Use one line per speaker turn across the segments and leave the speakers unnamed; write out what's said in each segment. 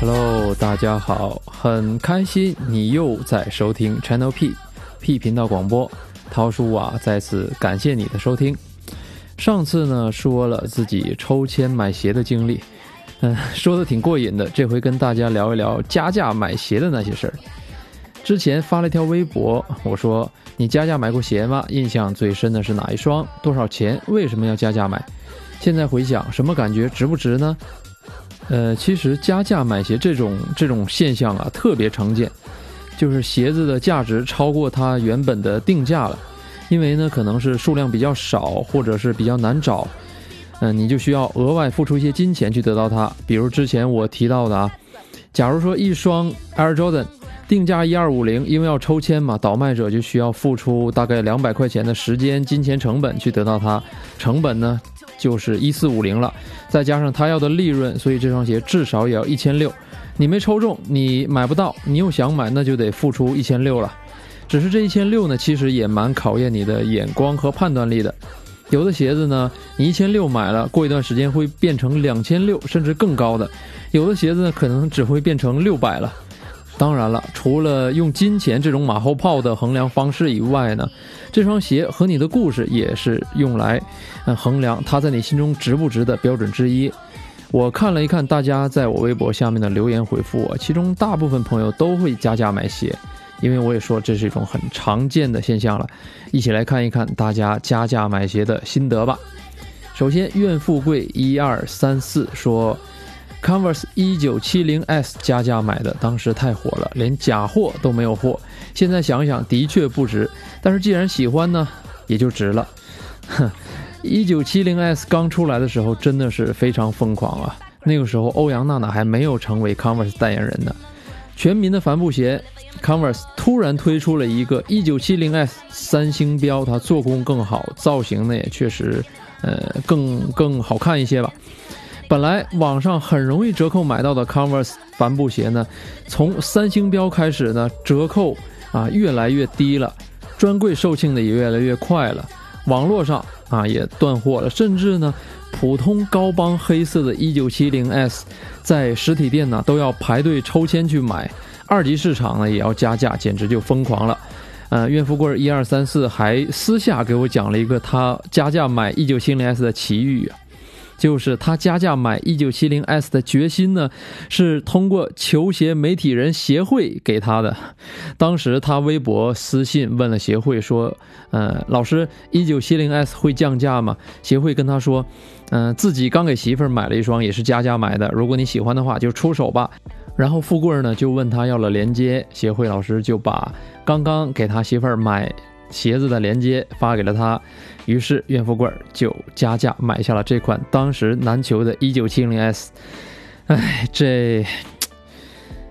Hello，大家好，很开心你又在收听 Channel P P 频道广播。涛叔啊，再次感谢你的收听。上次呢说了自己抽签买鞋的经历，嗯，说的挺过瘾的。这回跟大家聊一聊加价买鞋的那些事儿。之前发了一条微博，我说你加价买过鞋吗？印象最深的是哪一双？多少钱？为什么要加价买？现在回想，什么感觉？值不值呢？呃，其实加价买鞋这种这种现象啊，特别常见，就是鞋子的价值超过它原本的定价了，因为呢，可能是数量比较少，或者是比较难找，嗯，你就需要额外付出一些金钱去得到它。比如之前我提到的啊，假如说一双 Air Jordan 定价一二五零，因为要抽签嘛，倒卖者就需要付出大概两百块钱的时间、金钱成本去得到它，成本呢？就是一四五零了，再加上他要的利润，所以这双鞋至少也要一千六。你没抽中，你买不到，你又想买，那就得付出一千六了。只是这一千六呢，其实也蛮考验你的眼光和判断力的。有的鞋子呢，你一千六买了，过一段时间会变成两千六，甚至更高的；有的鞋子，可能只会变成六百了。当然了，除了用金钱这种马后炮的衡量方式以外呢，这双鞋和你的故事也是用来，衡量它在你心中值不值的标准之一。我看了一看大家在我微博下面的留言回复我，其中大部分朋友都会加价买鞋，因为我也说这是一种很常见的现象了。一起来看一看大家加价买鞋的心得吧。首先，愿富贵一二三四说。Converse 一九七零 S 加价买的，当时太火了，连假货都没有货。现在想想，的确不值。但是既然喜欢呢，也就值了。哼，一九七零 S 刚出来的时候，真的是非常疯狂啊！那个时候，欧阳娜娜还没有成为 Converse 代言人呢。全民的帆布鞋，Converse 突然推出了一个一九七零 S 三星标，它做工更好，造型呢也确实，呃，更更好看一些吧。本来网上很容易折扣买到的 Converse 帆布鞋呢，从三星标开始呢，折扣啊越来越低了，专柜售罄的也越来越快了，网络上啊也断货了，甚至呢，普通高帮黑色的 1970S，在实体店呢都要排队抽签去买，二级市场呢也要加价，简直就疯狂了。呃，岳富贵一二三四还私下给我讲了一个他加价买 1970S 的奇遇啊。就是他加价买一九七零 S 的决心呢，是通过球鞋媒体人协会给他的。当时他微博私信问了协会说：“呃，老师，一九七零 S 会降价吗？”协会跟他说：“嗯，自己刚给媳妇儿买了一双，也是加价买的。如果你喜欢的话，就出手吧。”然后富贵呢就问他要了链接，协会老师就把刚刚给他媳妇儿买。鞋子的链接发给了他，于是岳富贵就加价买下了这款当时难求的 1970S。哎，这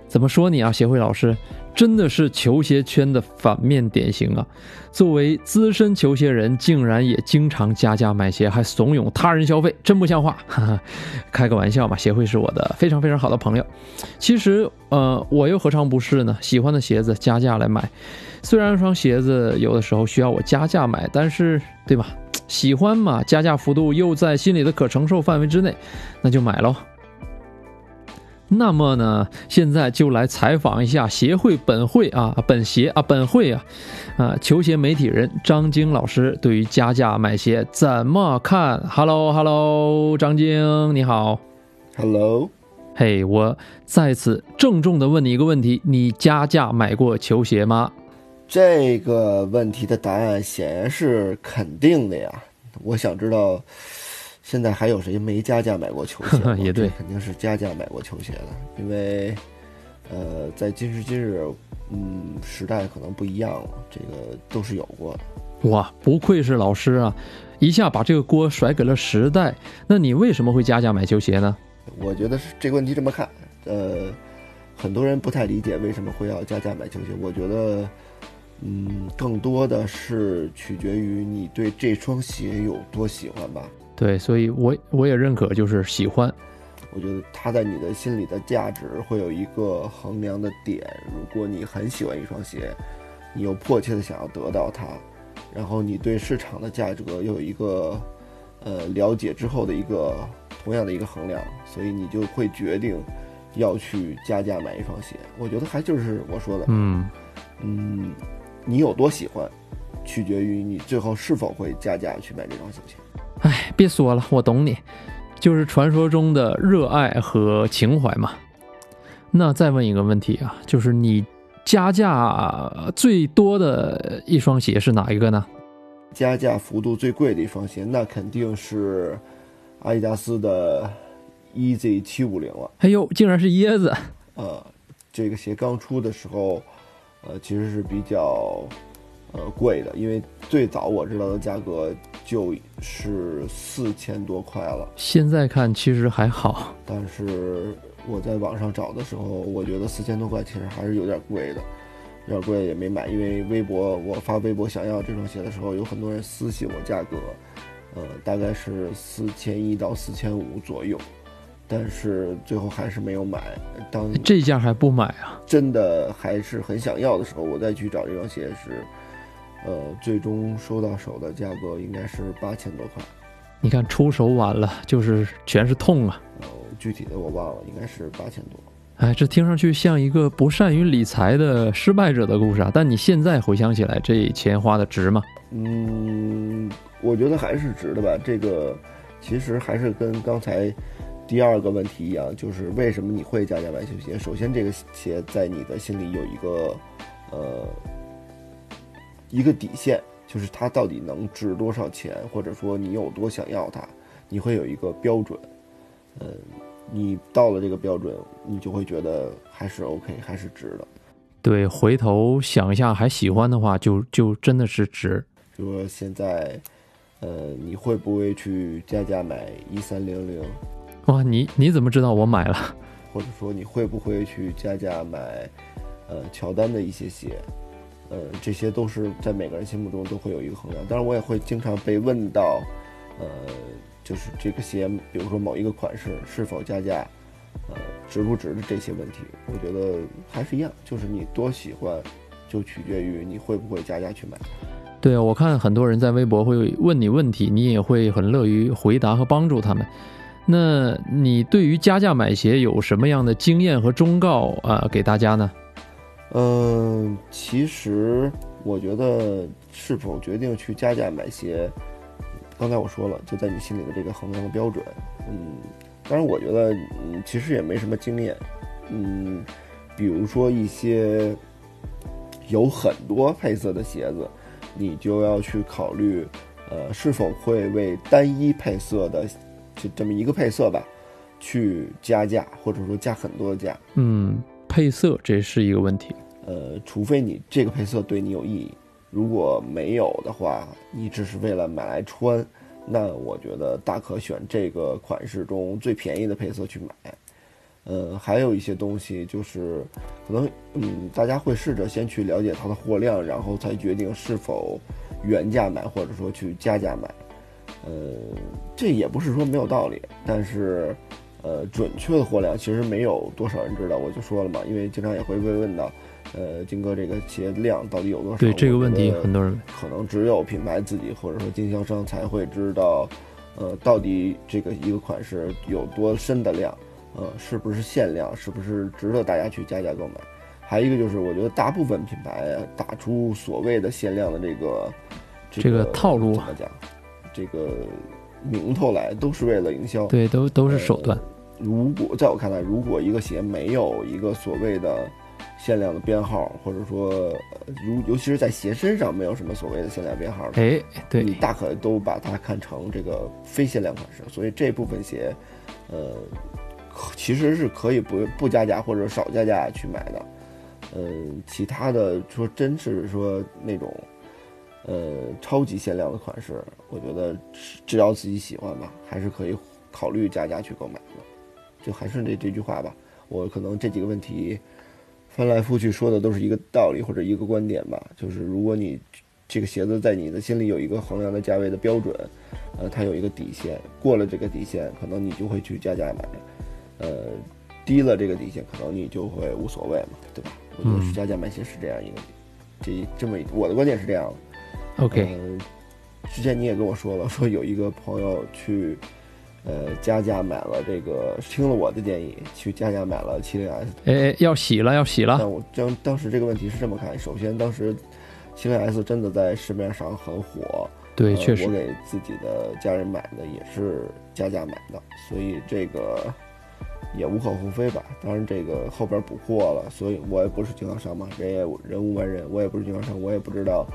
怎么说你啊，协会老师？真的是球鞋圈的反面典型啊！作为资深球鞋人，竟然也经常加价买鞋，还怂恿他人消费，真不像话！哈哈，开个玩笑嘛，协会是我的非常非常好的朋友。其实，呃，我又何尝不是呢？喜欢的鞋子加价来买，虽然一双鞋子有的时候需要我加价买，但是，对吧？喜欢嘛，加价幅度又在心里的可承受范围之内，那就买喽。那么呢，现在就来采访一下协会本会啊，本协啊，本会啊，啊，球鞋媒体人张晶老师对于加价买鞋怎么看？Hello，Hello，张晶你好。
Hello，
嘿，我再次郑重的问你一个问题：你加价买过球鞋吗？
这个问题的答案显然是肯定的呀。我想知道。现在还有谁没加价买过球鞋？
也对，
肯定是加价买过球鞋的，因为，呃，在今时今日，嗯，时代可能不一样了，这个都是有过的。
哇，不愧是老师啊，一下把这个锅甩给了时代。那你为什么会加价买球鞋呢？
我觉得是这个问题这么看，呃，很多人不太理解为什么会要加价买球鞋。我觉得，嗯，更多的是取决于你对这双鞋有多喜欢吧。
对，所以我我也认可，就是喜欢。
我觉得它在你的心里的价值会有一个衡量的点。如果你很喜欢一双鞋，你又迫切的想要得到它，然后你对市场的价格又有一个呃了解之后的一个同样的一个衡量，所以你就会决定要去加价买一双鞋？我觉得还就是我说的，
嗯，
嗯，你有多喜欢，取决于你最后是否会加价去买这双球鞋。
哎，别说了，我懂你，就是传说中的热爱和情怀嘛。那再问一个问题啊，就是你加价最多的一双鞋是哪一个呢？
加价幅度最贵的一双鞋，那肯定是阿迪达斯的 EZ 七五零了。
哎呦，竟然是椰子！
呃，这个鞋刚出的时候，呃，其实是比较呃贵的，因为最早我知道的价格就是四千多块了。
现在看其实还好，
但是我在网上找的时候，我觉得四千多块其实还是有点贵的。有点贵也没买，因为微博我发微博想要这双鞋的时候，有很多人私信我价格，呃，大概是四千一到四千五左右，但是最后还是没有买。当
这价还不买啊？
真的还是很想要的时候，我再去找这双鞋是，呃，最终收到手的价格应该是八千多块。
你看出手晚了，就是全是痛啊。
呃，具体的我忘了，应该是八千多。
哎，这听上去像一个不善于理财的失败者的故事啊！但你现在回想起来，这钱花的值吗？
嗯，我觉得还是值的吧。这个其实还是跟刚才第二个问题一样，就是为什么你会加价买球鞋？首先，这个鞋在你的心里有一个呃一个底线，就是它到底能值多少钱，或者说你有多想要它，你会有一个标准，嗯。你到了这个标准，你就会觉得还是 OK，还是值的。
对，回头想一下，还喜欢的话，就就真的是值。
比如说现在，呃，你会不会去加价买一三零零？
哇，你你怎么知道我买了？
或者说你会不会去加价买，呃，乔丹的一些鞋？呃，这些都是在每个人心目中都会有一个衡量。当然，我也会经常被问到，呃。就是这个鞋，比如说某一个款式是否加价，呃，值不值的这些问题，我觉得还是一样，就是你多喜欢，就取决于你会不会加价去买。
对啊，我看很多人在微博会问你问题，你也会很乐于回答和帮助他们。那你对于加价买鞋有什么样的经验和忠告啊？给大家呢？
嗯，其实我觉得是否决定去加价买鞋。刚才我说了，就在你心里的这个衡量的标准，嗯，当然我觉得，嗯，其实也没什么经验，嗯，比如说一些有很多配色的鞋子，你就要去考虑，呃，是否会为单一配色的就这么一个配色吧，去加价，或者说加很多的价。
嗯，配色这是一个问题，
呃，除非你这个配色对你有意义。如果没有的话，你只是为了买来穿，那我觉得大可选这个款式中最便宜的配色去买。呃，还有一些东西就是，可能嗯，大家会试着先去了解它的货量，然后才决定是否原价买或者说去加价买。呃，这也不是说没有道理，但是呃，准确的货量其实没有多少人知道。我就说了嘛，因为经常也会被问到。呃，金哥，这个鞋量到底有多少？
对这个问题，很多人
可能只有品牌自己或者说经销商才会知道，呃，到底这个一个款式有多深的量，呃，是不是限量，是不是值得大家去加价购买？还有一个就是，我觉得大部分品牌打出所谓的限量的这个
这个套路
怎么讲？这个名头来，都是为了营销。
对，都都是手段。
如果在我看来，如果一个鞋没有一个所谓的限量的编号，或者说，如尤其是在鞋身上没有什么所谓的限量编号，
哎，对
你大可都把它看成这个非限量款式。所以这部分鞋，呃，其实是可以不不加价或者少加价去买的。嗯，其他的说真是说那种，呃，超级限量的款式，我觉得只要自己喜欢吧，还是可以考虑加价去购买的。就还是这这句话吧，我可能这几个问题。翻来覆去说的都是一个道理或者一个观点吧，就是如果你这个鞋子在你的心里有一个衡量的价位的标准，呃，它有一个底线，过了这个底线，可能你就会去加价买，呃，低了这个底线，可能你就会无所谓嘛，对吧？我觉得是加价买鞋是这样一个，这这么我的观点是这样的。
OK，
之前你也跟我说了，说有一个朋友去，呃，加价买了这个，听了我的建议，去加价买了七零 S。
哎，要洗了，要洗了。
但我当当时这个问题是这么看，首先当时七零 S 真的在市面上很火，
对，
呃
确实
我，给自己的家人买的也是加价买的，所以这个也无可厚非吧。当然，这个后边补货了，所以我也不是经销商嘛，人也人无完人，我也不是经销商，我也不知道，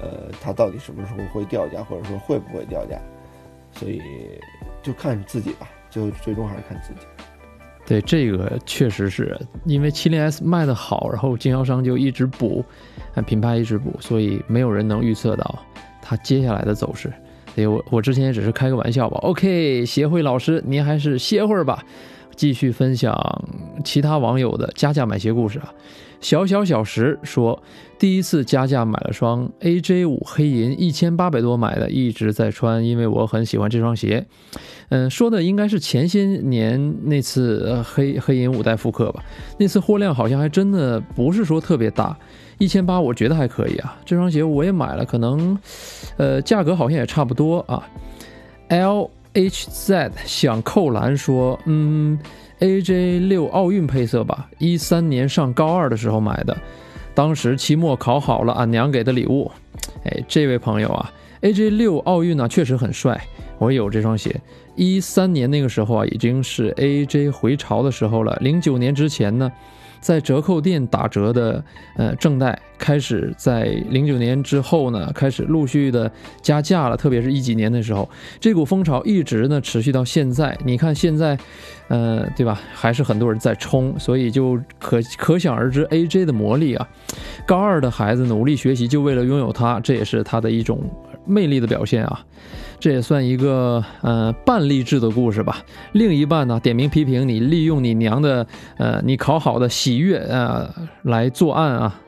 呃，它到底什么时候会掉价，或者说会不会掉价，所以就看自己吧，就最终还是看自己。
对这个确实是因为7 0 S 卖的好，然后经销商就一直补，品牌一直补，所以没有人能预测到它接下来的走势。所以我我之前也只是开个玩笑吧。OK，协会老师，您还是歇会儿吧，继续分享其他网友的加价买鞋故事啊。小小小石说，第一次加价买了双 AJ 五黑银，一千八百多买的，一直在穿，因为我很喜欢这双鞋。嗯，说的应该是前些年那次黑黑银五代复刻吧，那次货量好像还真的不是说特别大，一千八我觉得还可以啊。这双鞋我也买了，可能呃价格好像也差不多啊。L h z 想扣篮说，嗯，AJ 六奥运配色吧，一三年上高二的时候买的，当时期末考好了，俺娘给的礼物。哎，这位朋友啊，AJ 六奥运呢、确实很帅，我有这双鞋。一三年那个时候啊，已经是 AJ 回潮的时候了。零九年之前呢，在折扣店打折的呃正代开始在零九年之后呢，开始陆续的加价了，特别是一几年的时候，这股风潮一直呢持续到现在。你看现在，呃，对吧？还是很多人在冲，所以就可 可想而知 AJ 的魔力啊。高二的孩子努力学习，就为了拥有它，这也是他的一种魅力的表现啊。这也算一个呃半励志的故事吧。另一半呢，点名批评你利用你娘的呃你考好的喜悦呃来作案啊。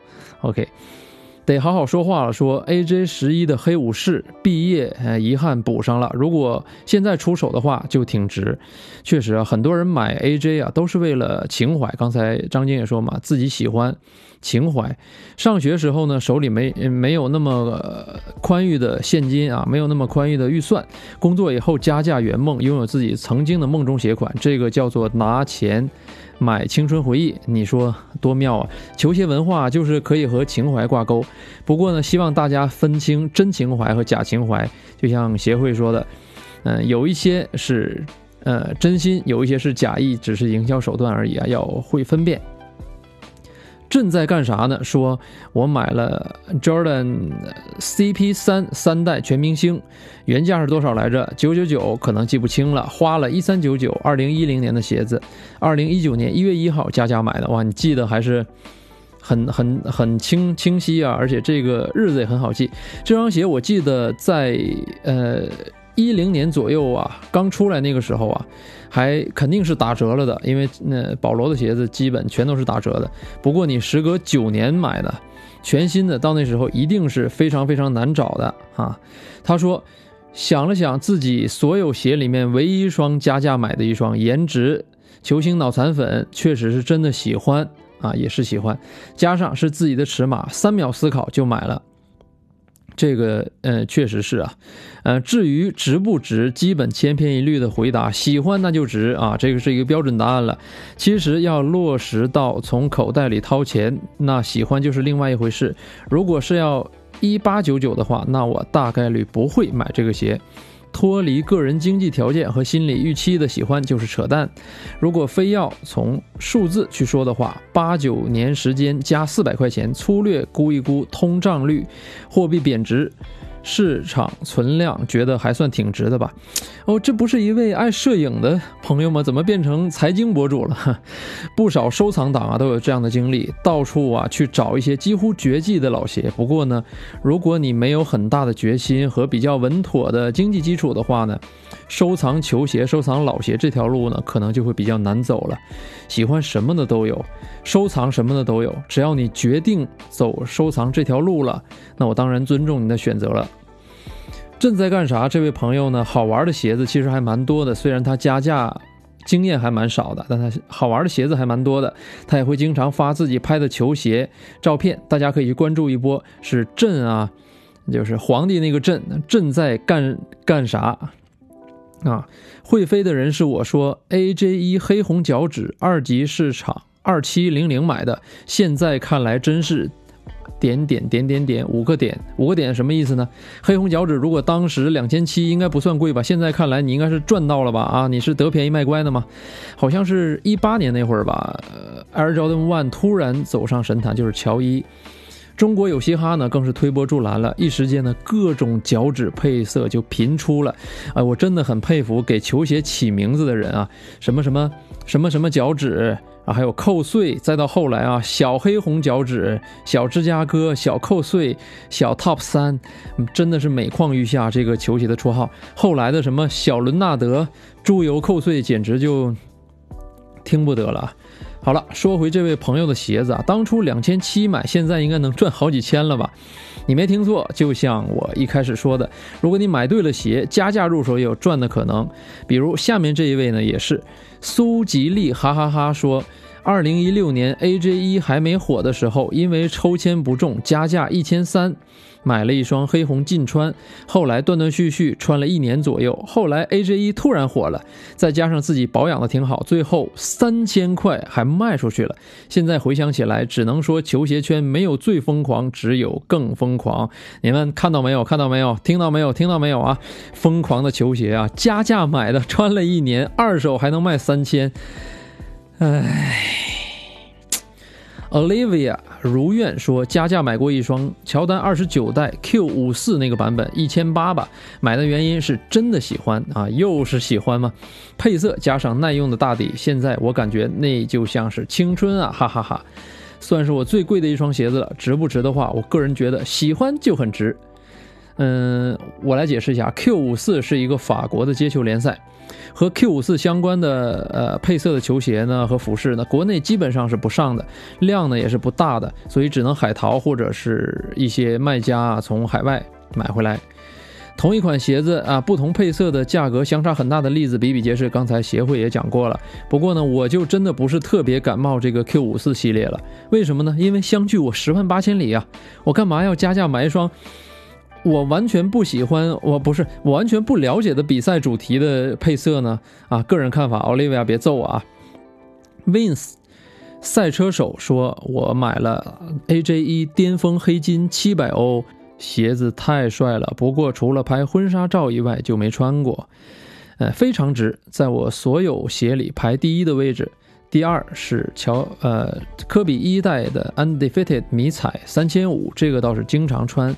OK，得好好说话了。说 AJ 十一的黑武士毕业，呃遗憾补上了。如果现在出手的话，就挺值。确实啊，很多人买 AJ 啊都是为了情怀。刚才张晶也说嘛，自己喜欢。情怀，上学时候呢，手里没没有那么、宽裕的现金啊，没有那么宽裕的预算。工作以后加价圆梦，拥有自己曾经的梦中鞋款，这个叫做拿钱买青春回忆。你说多妙啊！球鞋文化就是可以和情怀挂钩。不过呢，希望大家分清真情怀和假情怀。就像协会说的，嗯、有一些是呃真心，有一些是假意，只是营销手段而已啊，要会分辨。朕在干啥呢？说我买了 Jordan CP 三三代全明星，原价是多少来着？九九九，可能记不清了。花了一三九九，二零一零年的鞋子，二零一九年一月一号加价买的。哇，你记得还是很很很清清晰啊，而且这个日子也很好记。这双鞋我记得在呃一零年左右啊，刚出来那个时候啊。还肯定是打折了的，因为那保罗的鞋子基本全都是打折的。不过你时隔九年买的全新的，到那时候一定是非常非常难找的啊。他说，想了想自己所有鞋里面唯一一双加价买的一双，颜值球星脑残粉，确实是真的喜欢啊，也是喜欢，加上是自己的尺码，三秒思考就买了。这个呃，确实是啊，呃，至于值不值，基本千篇一律的回答，喜欢那就值啊，这个是一个标准答案了。其实要落实到从口袋里掏钱，那喜欢就是另外一回事。如果是要一八九九的话，那我大概率不会买这个鞋。脱离个人经济条件和心理预期的喜欢就是扯淡。如果非要从数字去说的话，八九年时间加四百块钱，粗略估一估通胀率、货币贬值。市场存量觉得还算挺值的吧？哦，这不是一位爱摄影的朋友吗？怎么变成财经博主了？不少收藏党啊都有这样的经历，到处啊去找一些几乎绝迹的老鞋。不过呢，如果你没有很大的决心和比较稳妥的经济基础的话呢，收藏球鞋、收藏老鞋这条路呢，可能就会比较难走了。喜欢什么的都有，收藏什么的都有，只要你决定走收藏这条路了，那我当然尊重你的选择了。朕在干啥？这位朋友呢？好玩的鞋子其实还蛮多的，虽然他加价经验还蛮少的，但他好玩的鞋子还蛮多的。他也会经常发自己拍的球鞋照片，大家可以去关注一波。是朕啊，就是皇帝那个朕，朕在干干啥？啊，会飞的人是我说 AJ 一黑红脚趾二级市场二七零零买的，现在看来真是点点点点点五个点五个点什么意思呢？黑红脚趾如果当时两千七应该不算贵吧？现在看来你应该是赚到了吧？啊，你是得便宜卖乖的吗？好像是一八年那会儿吧，呃，Air Jordan One 突然走上神坛，就是乔伊。中国有嘻哈呢，更是推波助澜了，一时间呢，各种脚趾配色就频出了。哎，我真的很佩服给球鞋起名字的人啊，什么什么什么什么脚趾啊，还有扣碎，再到后来啊，小黑红脚趾、小芝加哥、小扣碎、小 Top 三，真的是每况愈下。这个球鞋的绰号，后来的什么小伦纳德、猪油扣碎，简直就听不得了。好了，说回这位朋友的鞋子啊，当初两千七买，现在应该能赚好几千了吧？你没听错，就像我一开始说的，如果你买对了鞋，加价入手也有赚的可能。比如下面这一位呢，也是苏吉利，哈哈哈说。二零一六年 AJ 一还没火的时候，因为抽签不中，加价一千三，买了一双黑红劲穿。后来断断续续穿了一年左右，后来 AJ 一突然火了，再加上自己保养的挺好，最后三千块还卖出去了。现在回想起来，只能说球鞋圈没有最疯狂，只有更疯狂。你们看到没有？看到没有？听到没有？听到没有啊？疯狂的球鞋啊，加价买的，穿了一年，二手还能卖三千。唉，Olivia 如愿说加价买过一双乔丹二十九代 Q 五四那个版本，一千八吧。买的原因是真的喜欢啊，又是喜欢吗？配色加上耐用的大底，现在我感觉那就像是青春啊，哈哈哈！算是我最贵的一双鞋子了，值不值的话，我个人觉得喜欢就很值。嗯，我来解释一下，Q 五四是一个法国的街球联赛。和 Q 五四相关的呃配色的球鞋呢和服饰呢，国内基本上是不上的，量呢也是不大的，所以只能海淘或者是一些卖家啊从海外买回来。同一款鞋子啊，不同配色的价格相差很大的例子比比皆是，刚才协会也讲过了。不过呢，我就真的不是特别感冒这个 Q 五四系列了，为什么呢？因为相距我十万八千里啊，我干嘛要加价买一双？我完全不喜欢，我不是我完全不了解的比赛主题的配色呢啊！个人看法，Olivia 别揍我啊！Vince 赛车手说：“我买了 AJ 一巅峰黑金七百欧，鞋子太帅了，不过除了拍婚纱照以外就没穿过，呃，非常值，在我所有鞋里排第一的位置。第二是乔呃科比一代的 Undefeated 迷彩三千五，这个倒是经常穿。”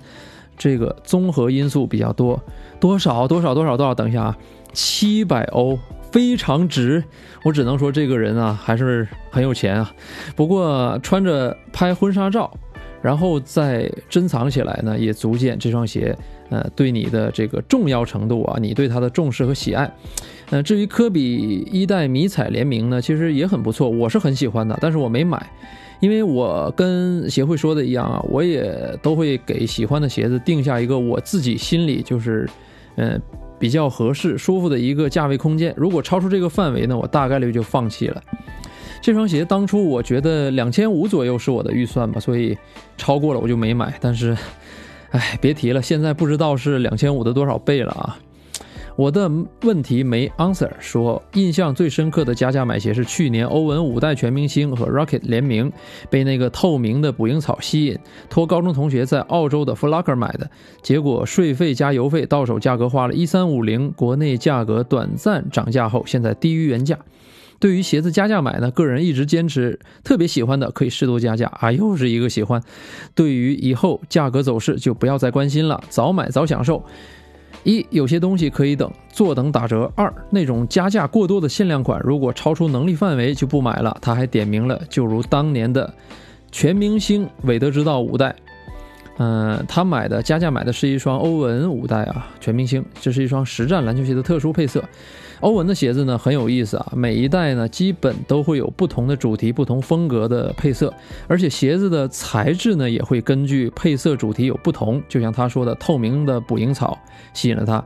这个综合因素比较多，多少多少多少多少？等一下啊，七百欧非常值，我只能说这个人啊还是很有钱啊。不过穿着拍婚纱照，然后再珍藏起来呢，也足见这双鞋呃对你的这个重要程度啊，你对它的重视和喜爱。呃，至于科比一代迷彩联名呢，其实也很不错，我是很喜欢的，但是我没买。因为我跟协会说的一样啊，我也都会给喜欢的鞋子定下一个我自己心里就是，嗯，比较合适、舒服的一个价位空间。如果超出这个范围呢，我大概率就放弃了。这双鞋当初我觉得两千五左右是我的预算吧，所以超过了我就没买。但是，哎，别提了，现在不知道是两千五的多少倍了啊。我的问题没 answer。说印象最深刻的加价买鞋是去年欧文五代全明星和 Rocket 联名，被那个透明的捕蝇草吸引，托高中同学在澳洲的 Flocker 买的，结果税费加邮费到手价格花了一三五零，国内价格短暂涨价后现在低于原价。对于鞋子加价买呢，个人一直坚持特别喜欢的可以适度加价啊，又是一个喜欢。对于以后价格走势就不要再关心了，早买早享受。一有些东西可以等，坐等打折。二那种加价过多的限量款，如果超出能力范围就不买了。他还点名了，就如当年的全明星韦德之道五代，嗯，他买的加价买的是一双欧文五代啊，全明星，这是一双实战篮球鞋的特殊配色。欧文的鞋子呢很有意思啊，每一代呢基本都会有不同的主题、不同风格的配色，而且鞋子的材质呢也会根据配色主题有不同。就像他说的，透明的捕蝇草吸引了他。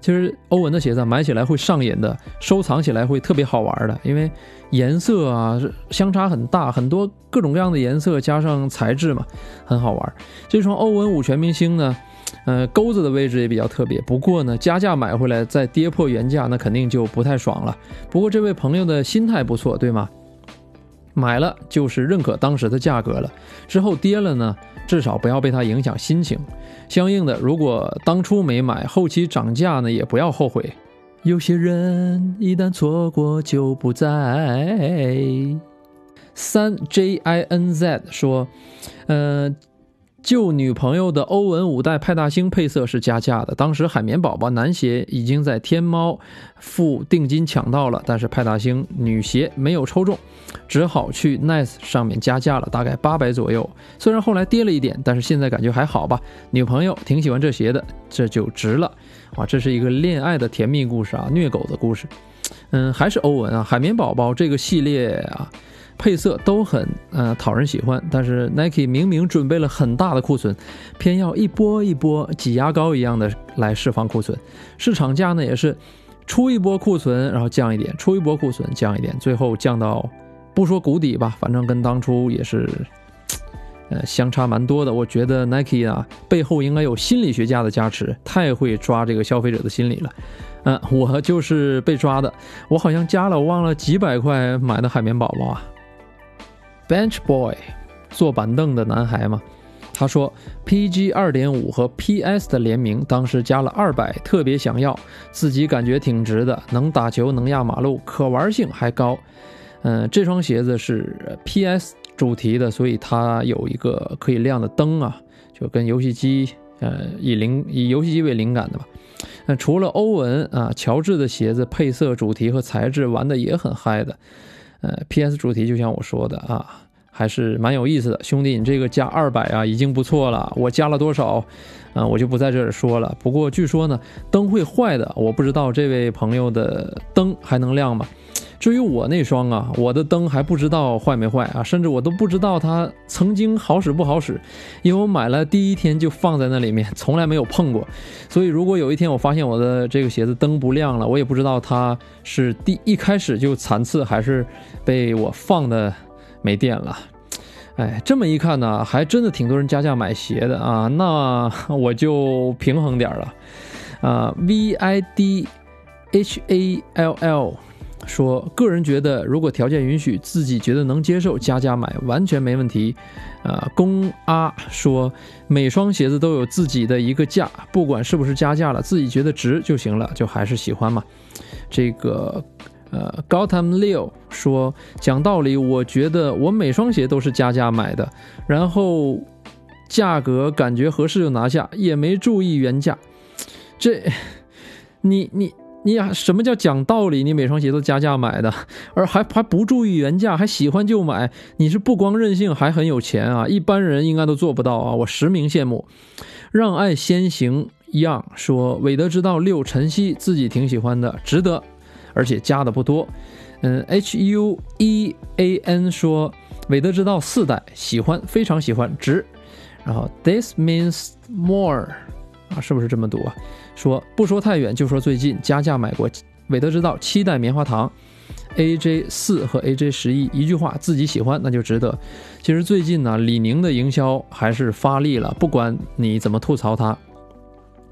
其实欧文的鞋子买起来会上瘾的，收藏起来会特别好玩的，因为颜色啊相差很大，很多各种各样的颜色加上材质嘛，很好玩。这双欧文五全明星呢。呃，钩子的位置也比较特别。不过呢，加价买回来再跌破原价，那肯定就不太爽了。不过这位朋友的心态不错，对吗？买了就是认可当时的价格了，之后跌了呢，至少不要被它影响心情。相应的，如果当初没买，后期涨价呢，也不要后悔。有些人一旦错过就不再。三 J I N Z 说，呃。旧女朋友的欧文五代派大星配色是加价的，当时海绵宝宝男鞋已经在天猫付定金抢到了，但是派大星女鞋没有抽中，只好去 Nice 上面加价了，大概八百左右。虽然后来跌了一点，但是现在感觉还好吧。女朋友挺喜欢这鞋的，这就值了啊！这是一个恋爱的甜蜜故事啊，虐狗的故事。嗯，还是欧文啊，海绵宝宝这个系列啊。配色都很呃讨人喜欢，但是 Nike 明明准备了很大的库存，偏要一波一波挤牙膏一样的来释放库存。市场价呢也是出一波库存，然后降一点，出一波库存降一点，最后降到不说谷底吧，反正跟当初也是呃相差蛮多的。我觉得 Nike 啊背后应该有心理学家的加持，太会抓这个消费者的心理了。嗯，我就是被抓的，我好像加了我忘了几百块买的海绵宝宝啊。Bench Boy，坐板凳的男孩嘛，他说 PG 二点五和 PS 的联名，当时加了二百，特别想要，自己感觉挺值的，能打球，能压马路，可玩性还高。嗯，这双鞋子是 PS 主题的，所以它有一个可以亮的灯啊，就跟游戏机，呃，以灵以游戏机为灵感的吧。那除了欧文啊，乔治的鞋子配色、主题和材质玩的也很嗨的。呃，P.S. 主题就像我说的啊，还是蛮有意思的。兄弟，你这个加二百啊，已经不错了。我加了多少？啊，我就不在这儿说了。不过据说呢，灯会坏的。我不知道这位朋友的灯还能亮吗？至于我那双啊，我的灯还不知道坏没坏啊，甚至我都不知道它曾经好使不好使，因为我买了第一天就放在那里面，从来没有碰过。所以如果有一天我发现我的这个鞋子灯不亮了，我也不知道它是第一开始就残次，还是被我放的没电了。哎，这么一看呢，还真的挺多人加价买鞋的啊，那我就平衡点了啊。V I D H A L L。说个人觉得，如果条件允许，自己觉得能接受，加价买完全没问题。啊，公阿说，每双鞋子都有自己的一个价，不管是不是加价了，自己觉得值就行了，就还是喜欢嘛。这个呃 Gotam Leo 说，讲道理，我觉得我每双鞋都是加价买的，然后价格感觉合适就拿下，也没注意原价。这，你你。你什么叫讲道理？你每双鞋都加价买的，而还还不注意原价，还喜欢就买，你是不光任性，还很有钱啊！一般人应该都做不到啊！我实名羡慕。让爱先行一样说，韦德之道六晨曦自己挺喜欢的，值得，而且加的不多。嗯，H U E A N 说，韦德之道四代喜欢，非常喜欢，值。然后 This means more 啊，是不是这么读啊？说不说太远，就说最近加价买过韦德之道七代棉花糖，AJ 四和 AJ 十一，一句话自己喜欢那就值得。其实最近呢，李宁的营销还是发力了，不管你怎么吐槽它。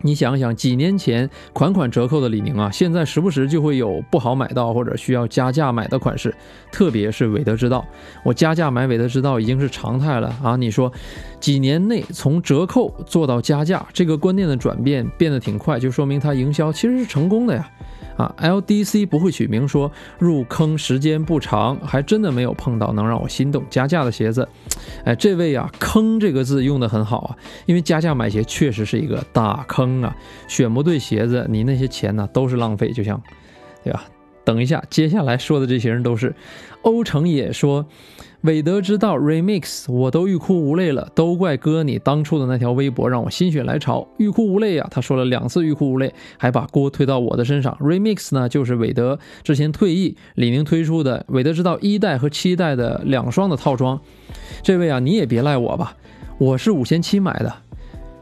你想想，几年前款款折扣的李宁啊，现在时不时就会有不好买到或者需要加价买的款式，特别是韦德之道，我加价买韦德之道已经是常态了啊！你说，几年内从折扣做到加价，这个观念的转变变得挺快，就说明它营销其实是成功的呀。啊，LDC 不会取名说入坑时间不长，还真的没有碰到能让我心动加价的鞋子。哎，这位啊，坑这个字用的很好啊，因为加价买鞋确实是一个大坑啊，选不对鞋子，你那些钱呢都是浪费，就像，对吧？等一下，接下来说的这些人都是，欧成也说。韦德之道 Remix，我都欲哭无泪了，都怪哥你当初的那条微博让我心血来潮，欲哭无泪呀！他说了两次欲哭无泪，还把锅推到我的身上。Remix 呢，就是韦德之前退役，李宁推出的韦德之道一代和七代的两双的套装。这位啊，你也别赖我吧，我是五千七买的，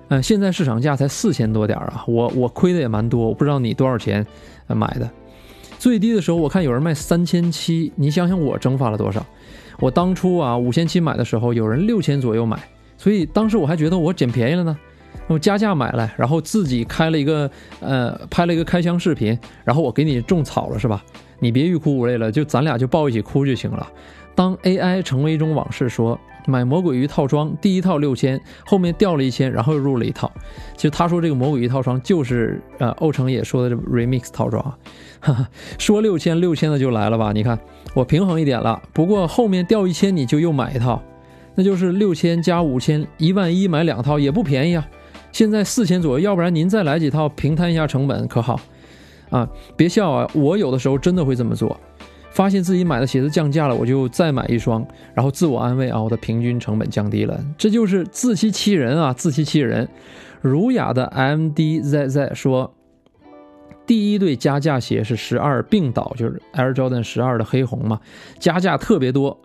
嗯，现在市场价才四千多点啊，我我亏的也蛮多，我不知道你多少钱买的，最低的时候我看有人卖三千七，你想想我蒸发了多少。我当初啊五千七买的时候，有人六千左右买，所以当时我还觉得我捡便宜了呢。我加价买来，然后自己开了一个呃拍了一个开箱视频，然后我给你种草了是吧？你别欲哭无泪了，就咱俩就抱一起哭就行了。当 AI 成为一种往事，说买魔鬼鱼套装，第一套六千，后面掉了一千，然后又入了一套。其实他说这个魔鬼鱼套装就是呃欧成也说的这 remix 套装，哈哈，说六千六千的就来了吧？你看我平衡一点了，不过后面掉一千你就又买一套，那就是六千加五千一万一买两套也不便宜啊。现在四千左右，要不然您再来几套平摊一下成本可好？啊，别笑啊，我有的时候真的会这么做。发现自己买的鞋子降价了，我就再买一双，然后自我安慰啊，我的平均成本降低了，这就是自欺欺人啊，自欺欺人。儒雅的 M D Z Z 说，第一对加价鞋是十二并倒，就是 Air Jordan 十二的黑红嘛，加价特别多，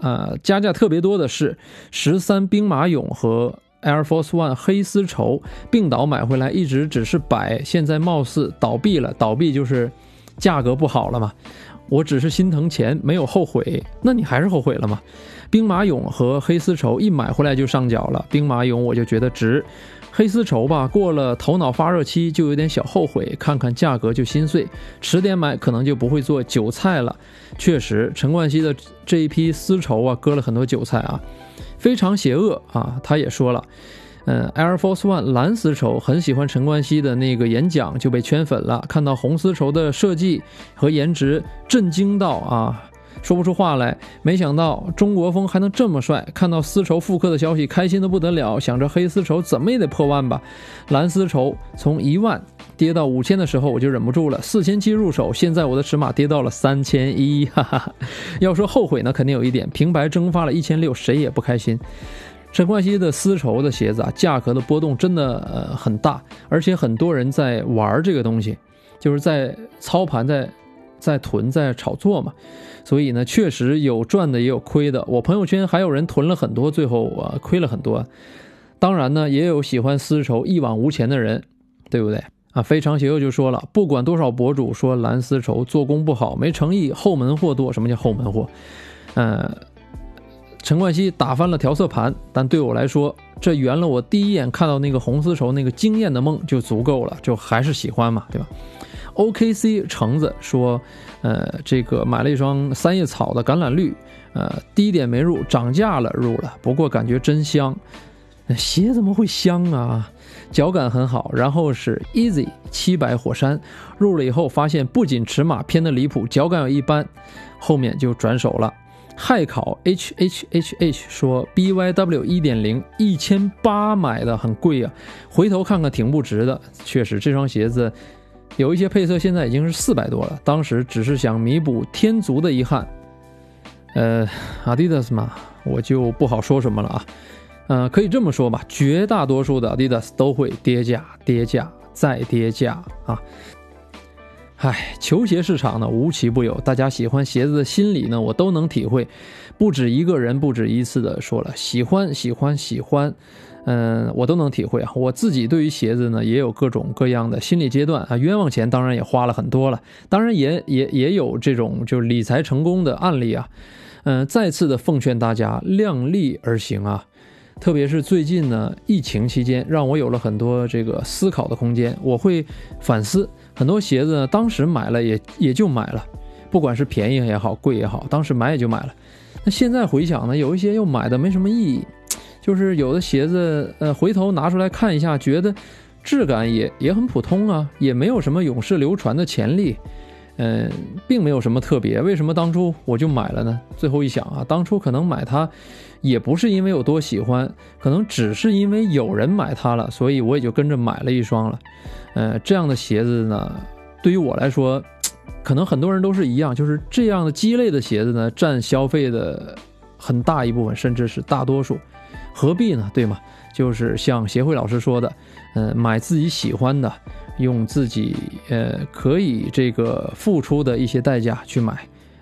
呃，加价特别多的是十三兵马俑和 Air Force One 黑丝绸，病倒买回来一直只是摆，现在貌似倒闭了，倒闭就是价格不好了嘛。我只是心疼钱，没有后悔。那你还是后悔了吗？兵马俑和黑丝绸一买回来就上脚了。兵马俑我就觉得值，黑丝绸吧，过了头脑发热期就有点小后悔。看看价格就心碎，迟点买可能就不会做韭菜了。确实，陈冠希的这一批丝绸啊，割了很多韭菜啊，非常邪恶啊。他也说了。嗯，Air Force One 蓝丝绸很喜欢陈冠希的那个演讲，就被圈粉了。看到红丝绸的设计和颜值，震惊到啊，说不出话来。没想到中国风还能这么帅。看到丝绸复刻的消息，开心的不得了。想着黑丝绸怎么也得破万吧。蓝丝绸从一万跌到五千的时候，我就忍不住了。四千七入手，现在我的尺码跌到了三千一，哈哈。要说后悔呢，肯定有一点，平白蒸发了一千六，谁也不开心。陈冠希的丝绸的鞋子啊，价格的波动真的很大，而且很多人在玩这个东西，就是在操盘、在在囤、在炒作嘛。所以呢，确实有赚的也有亏的。我朋友圈还有人囤了很多，最后啊亏了很多。当然呢，也有喜欢丝绸一往无前的人，对不对啊？非常邪恶就说了，不管多少博主说蓝丝绸做工不好、没诚意、后门货多，什么叫后门货？嗯。陈冠希打翻了调色盘，但对我来说，这圆了我第一眼看到那个红丝绸那个惊艳的梦就足够了，就还是喜欢嘛，对吧？OKC 橙子说，呃，这个买了一双三叶草的橄榄绿，呃，低点没入，涨价了入了，不过感觉真香，鞋怎么会香啊？脚感很好，然后是 Easy 七百火山，入了以后发现不仅尺码偏的离谱，脚感也一般，后面就转手了。害考 H H H H 说 B Y W 一点零一千八买的很贵啊，回头看看挺不值的。确实，这双鞋子有一些配色现在已经是四百多了。当时只是想弥补天足的遗憾。呃，Adidas 嘛，我就不好说什么了啊。嗯，可以这么说吧，绝大多数的 Adidas 都会跌价、跌价再跌价啊。唉，球鞋市场呢无奇不有，大家喜欢鞋子的心理呢，我都能体会。不止一个人，不止一次的说了喜欢，喜欢，喜欢，嗯，我都能体会啊。我自己对于鞋子呢，也有各种各样的心理阶段啊。冤枉钱当然也花了很多了，当然也也也有这种就理财成功的案例啊。嗯，再次的奉劝大家量力而行啊。特别是最近呢，疫情期间，让我有了很多这个思考的空间。我会反思很多鞋子呢，当时买了也也就买了，不管是便宜也好，贵也好，当时买也就买了。那现在回想呢，有一些又买的没什么意义，就是有的鞋子，呃，回头拿出来看一下，觉得质感也也很普通啊，也没有什么永世流传的潜力。嗯，并没有什么特别，为什么当初我就买了呢？最后一想啊，当初可能买它，也不是因为有多喜欢，可能只是因为有人买它了，所以我也就跟着买了一双了。呃，这样的鞋子呢，对于我来说，可能很多人都是一样，就是这样的鸡肋的鞋子呢，占消费的很大一部分，甚至是大多数，何必呢？对吗？就是像协会老师说的，嗯，买自己喜欢的。用自己呃可以这个付出的一些代价去买，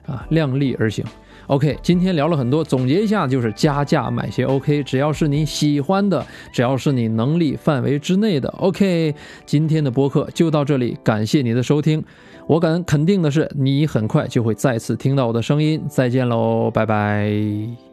啊，量力而行。OK，今天聊了很多，总结一下就是加价买鞋 OK，只要是你喜欢的，只要是你能力范围之内的 OK。今天的播客就到这里，感谢你的收听。我敢肯定的是，你很快就会再次听到我的声音。再见喽，拜拜。